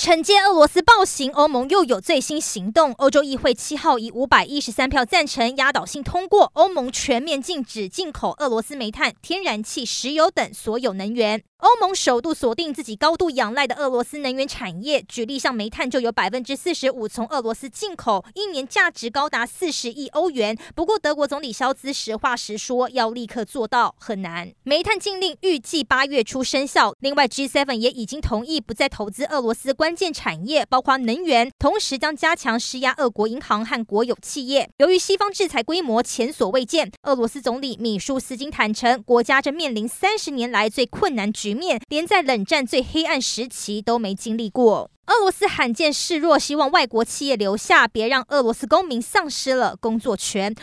惩戒俄罗斯暴行，欧盟又有最新行动。欧洲议会七号以五百一十三票赞成，压倒性通过欧盟全面禁止进口俄罗斯煤炭、天然气、石油等所有能源。欧盟首度锁定自己高度仰赖的俄罗斯能源产业，举例像煤炭就有百分之四十五从俄罗斯进口，一年价值高达四十亿欧元。不过，德国总理肖兹实话实说，要立刻做到很难。煤炭禁令预计八月初生效。另外，G7 也已经同意不再投资俄罗斯关关键产业，包括能源，同时将加强施压俄国银行和国有企业。由于西方制裁规模前所未见，俄罗斯总理米舒斯金坦承，国家正面临三十年来最困难局面，连在冷战最黑暗时期都没经历过。俄罗斯罕见示弱，希望外国企业留下，别让俄罗斯公民丧失了工作权。